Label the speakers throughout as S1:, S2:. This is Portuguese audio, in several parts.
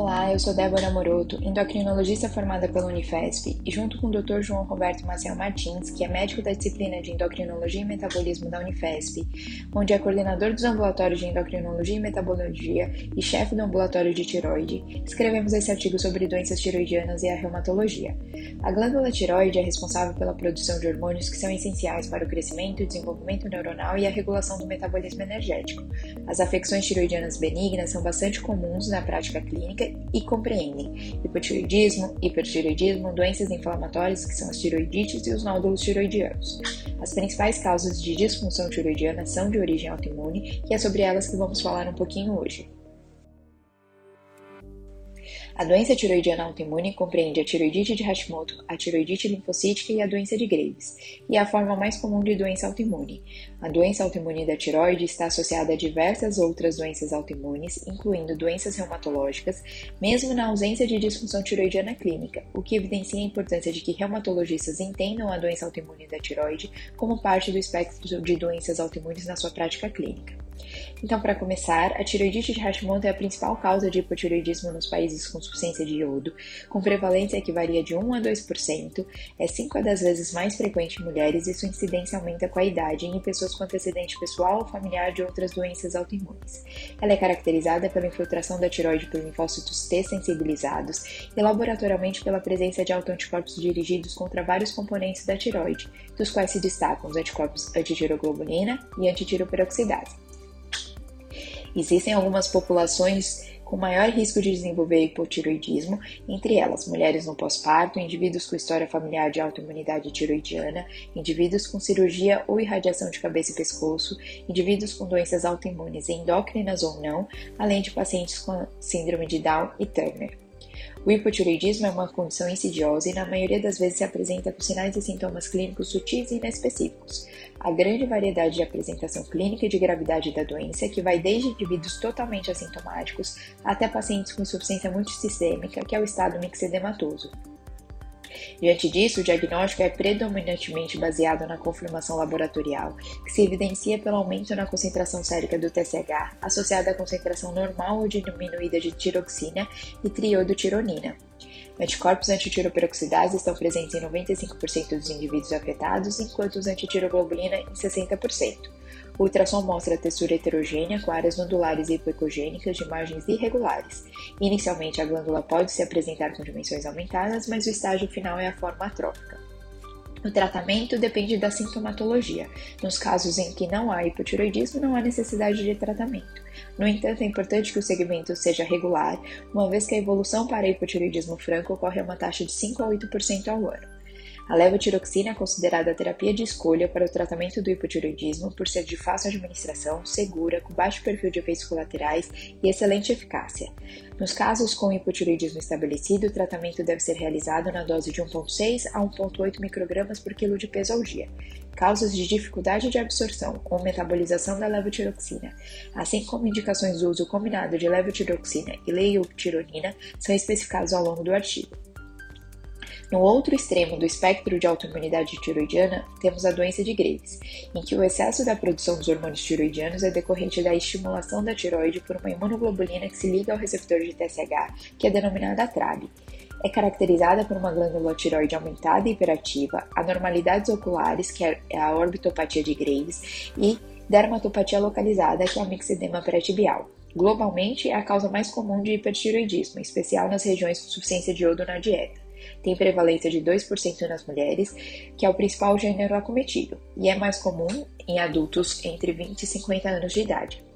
S1: Olá, eu sou Débora Moroto, endocrinologista formada pela Unifesp, e junto com o Dr. João Roberto Maciel Martins, que é médico da disciplina de Endocrinologia e Metabolismo da Unifesp, onde é coordenador dos ambulatórios de Endocrinologia e Metabologia e chefe do ambulatório de tiroide, escrevemos esse artigo sobre doenças tiroidianas e a reumatologia. A glândula tiroide é responsável pela produção de hormônios que são essenciais para o crescimento, desenvolvimento neuronal e a regulação do metabolismo energético. As afecções tiroidianas benignas são bastante comuns na prática clínica e compreendem hipotiroidismo, hipertiroidismo, doenças inflamatórias, que são as tiroidites e os nódulos tiroidianos. As principais causas de disfunção tiroidiana são de origem autoimune e é sobre elas que vamos falar um pouquinho hoje. A doença tiroidiana autoimune compreende a tiroidite de Hashimoto, a tiroidite linfocítica e a doença de Graves, e é a forma mais comum de doença autoimune. A doença autoimune da tiroide está associada a diversas outras doenças autoimunes, incluindo doenças reumatológicas, mesmo na ausência de disfunção tiroidiana clínica, o que evidencia a importância de que reumatologistas entendam a doença autoimune da tiroide como parte do espectro de doenças autoimunes na sua prática clínica. Então, para começar, a tiroidite de Hashimoto é a principal causa de hipotiroidismo nos países com insuficiência de iodo, com prevalência que varia de 1 a 2%, é 5 a 10 vezes mais frequente em mulheres e sua incidência aumenta com a idade em pessoas com antecedente pessoal ou familiar de outras doenças autoimunes. Ela é caracterizada pela infiltração da tiroide por linfócitos T sensibilizados e laboratorialmente pela presença de autoanticorpos dirigidos contra vários componentes da tiroide, dos quais se destacam os anticorpos antitiroglobulina e antitiroperoxidase. Existem algumas populações com maior risco de desenvolver hipotiroidismo, entre elas mulheres no pós-parto, indivíduos com história familiar de autoimunidade tiroidiana, indivíduos com cirurgia ou irradiação de cabeça e pescoço, indivíduos com doenças autoimunes endócrinas ou não, além de pacientes com síndrome de Down e Turner. O hipotireoidismo é uma condição insidiosa e, na maioria das vezes, se apresenta com sinais e sintomas clínicos sutis e inespecíficos. A grande variedade de apresentação clínica e de gravidade da doença, que vai desde indivíduos totalmente assintomáticos até pacientes com insuficiência multissistêmica, que é o estado mixedematoso. Diante disso, o diagnóstico é predominantemente baseado na confirmação laboratorial, que se evidencia pelo aumento na concentração sérica do TSH, associada à concentração normal ou diminuída de tiroxina e triodotironina. Anticorpos antitiroperoxidase estão presentes em 95% dos indivíduos afetados, enquanto os antitiroglobulina em 60%. O ultrassom mostra textura heterogênea com áreas nodulares e hipoecogênicas de margens irregulares. Inicialmente, a glândula pode se apresentar com dimensões aumentadas, mas o estágio final é a forma atrófica. O tratamento depende da sintomatologia. Nos casos em que não há hipotiroidismo, não há necessidade de tratamento. No entanto, é importante que o segmento seja regular, uma vez que a evolução para hipotiroidismo franco ocorre a uma taxa de 5 a 8% ao ano. A levotiroxina é considerada a terapia de escolha para o tratamento do hipotiroidismo por ser de fácil administração, segura, com baixo perfil de efeitos colaterais e excelente eficácia. Nos casos com hipotiroidismo estabelecido, o tratamento deve ser realizado na dose de 1,6 a 1,8 microgramas por quilo de peso ao dia. Causas de dificuldade de absorção ou metabolização da levotiroxina, assim como indicações do uso combinado de levotiroxina e leiotironina, são especificados ao longo do artigo. No outro extremo do espectro de autoimunidade tiroidiana, temos a doença de Graves, em que o excesso da produção dos hormônios tiroidianos é decorrente da estimulação da tiroide por uma imunoglobulina que se liga ao receptor de TSH, que é denominada TRAB. É caracterizada por uma glândula tiroide aumentada e hiperativa, anormalidades oculares, que é a orbitopatia de Graves, e dermatopatia localizada, que é o mixedema pré-tibial. Globalmente, é a causa mais comum de hipertiroidismo, em especial nas regiões com suficiência de iodo na dieta tem prevalência de 2% nas mulheres, que é o principal gênero acometido, e é mais comum em adultos entre 20 e 50 anos de idade.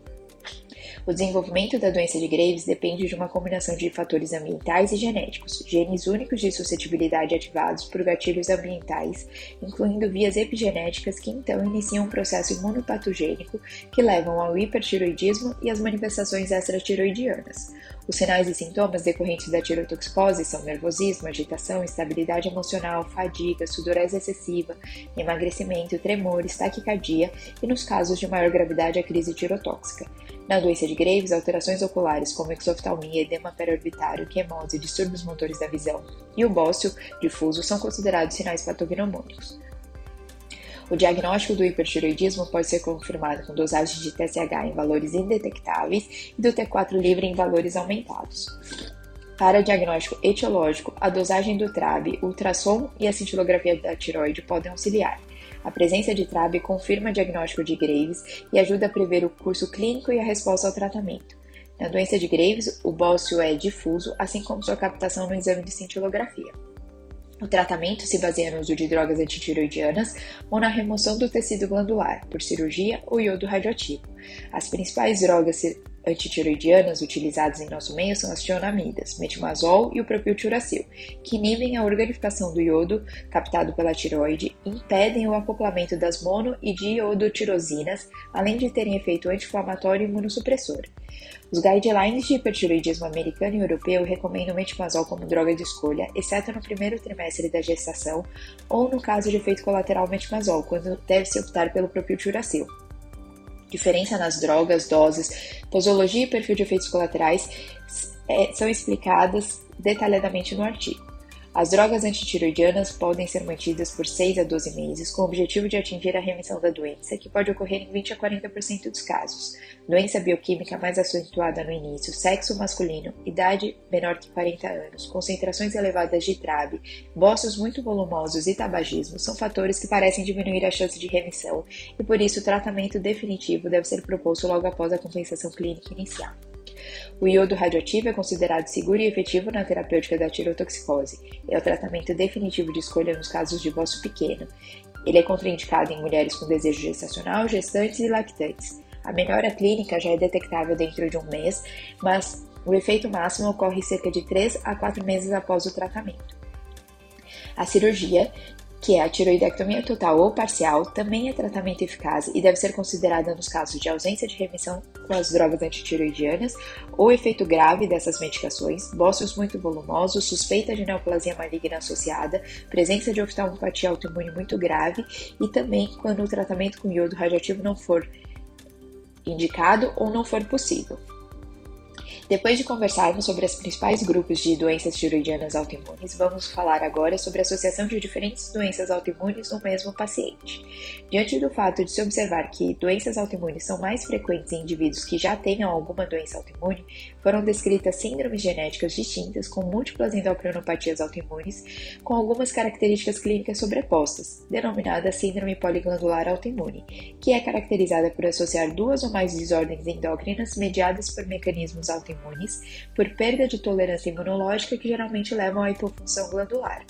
S1: O desenvolvimento da doença de Graves depende de uma combinação de fatores ambientais e genéticos, genes únicos de suscetibilidade ativados por gatilhos ambientais, incluindo vias epigenéticas que então iniciam um processo imunopatogênico que levam ao hipertiroidismo e às manifestações extratiroidianas. Os sinais e sintomas decorrentes da tirotoxicose são nervosismo, agitação, instabilidade emocional, fadiga, sudorese excessiva, emagrecimento, tremores, taquicardia e, nos casos de maior gravidade, a crise tirotóxica. Na doença de Graves, alterações oculares como exoftalmia, edema periorbitário, quemose, distúrbios motores da visão e o bócio difuso são considerados sinais patognomônicos. O diagnóstico do hipertiroidismo pode ser confirmado com dosagem de TSH em valores indetectáveis e do T4 livre em valores aumentados. Para diagnóstico etiológico, a dosagem do TRAB, ultrassom e a cintilografia da tiroide podem auxiliar. A presença de TRAB confirma diagnóstico de Graves e ajuda a prever o curso clínico e a resposta ao tratamento. Na doença de Graves, o bócio é difuso, assim como sua captação no exame de cintilografia. O tratamento se baseia no uso de drogas antitiroidianas ou na remoção do tecido glandular, por cirurgia ou iodo radioativo. As principais drogas antitiroidianas utilizadas em nosso meio são as tionamidas, metimazol e o propiltiuracil, que inibem a organificação do iodo captado pela tiroide, impedem o acoplamento das mono e diiodotirosinas, além de terem efeito anti-inflamatório e imunossupressor. Os guidelines de hipertiroidismo americano e europeu recomendam metimazol como droga de escolha, exceto no primeiro trimestre da gestação ou no caso de efeito colateral metimazol, quando deve-se optar pelo propiltiuracil. Diferença nas drogas, doses, posologia e perfil de efeitos colaterais é, são explicadas detalhadamente no artigo. As drogas antitiroidianas podem ser mantidas por 6 a 12 meses com o objetivo de atingir a remissão da doença, que pode ocorrer em 20 a 40% dos casos. Doença bioquímica mais acentuada no início, sexo masculino, idade menor que 40 anos, concentrações elevadas de TRAB, bossos muito volumosos e tabagismo são fatores que parecem diminuir a chance de remissão e por isso o tratamento definitivo deve ser proposto logo após a compensação clínica inicial. O iodo radioativo é considerado seguro e efetivo na terapêutica da tirotoxicose. É o tratamento definitivo de escolha nos casos de bócio pequeno. Ele é contraindicado em mulheres com desejo gestacional, gestantes e lactantes. A melhora clínica já é detectável dentro de um mês, mas o efeito máximo ocorre cerca de 3 a 4 meses após o tratamento. A cirurgia que é a tiroidectomia total ou parcial, também é tratamento eficaz e deve ser considerada nos casos de ausência de remissão com as drogas antitiroidianas ou efeito grave dessas medicações, bócios muito volumosos, suspeita de neoplasia maligna associada, presença de oftalmopatia autoimune muito grave e também quando o tratamento com iodo radioativo não for indicado ou não for possível. Depois de conversarmos sobre os principais grupos de doenças tiroidianas autoimunes, vamos falar agora sobre a associação de diferentes doenças autoimunes no mesmo paciente. Diante do fato de se observar que doenças autoimunes são mais frequentes em indivíduos que já tenham alguma doença autoimune, foram descritas síndromes genéticas distintas com múltiplas endocrinopatias autoimunes com algumas características clínicas sobrepostas, denominada síndrome poliglandular autoimune, que é caracterizada por associar duas ou mais desordens endócrinas mediadas por mecanismos autoimunes imunes por perda de tolerância imunológica que geralmente levam à hipofunção glandular.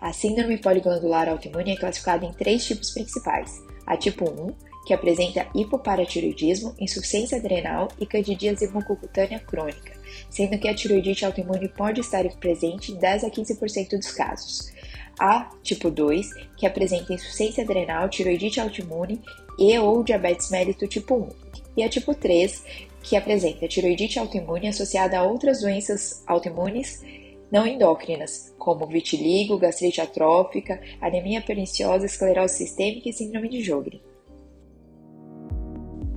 S1: A síndrome poliglandular autoimune é classificada em três tipos principais: a tipo 1, que apresenta hipoparatiroidismo, insuficiência adrenal e candidíase mucocutânea crônica, sendo que a tiroidite autoimune pode estar presente em 10 a 15% dos casos. A tipo 2, que apresenta insuficiência adrenal, tiroidite autoimune e ou diabetes mellitus tipo 1. E a tipo 3, que apresenta tiroidite autoimune associada a outras doenças autoimunes não endócrinas, como vitiligo, gastrite atrófica, anemia perniciosa, esclerose sistêmica e síndrome de Jogren.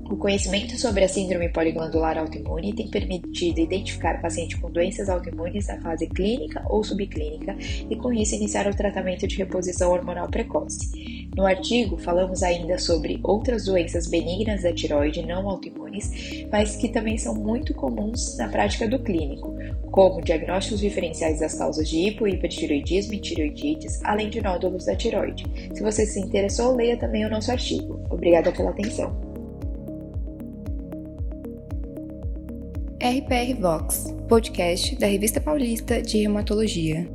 S1: O conhecimento sobre a síndrome poliglandular autoimune tem permitido identificar paciente com doenças autoimunes na fase clínica ou subclínica e, com isso, iniciar o tratamento de reposição hormonal precoce. No artigo, falamos ainda sobre outras doenças benignas da tiroide não autoimunes, mas que também são muito comuns na prática do clínico, como diagnósticos diferenciais das causas de hipo e hipertiroidismo e tiroidites, além de nódulos da tiroide. Se você se interessou, leia também o nosso artigo. Obrigada pela atenção.
S2: RPR Vox, podcast da Revista Paulista de Reumatologia.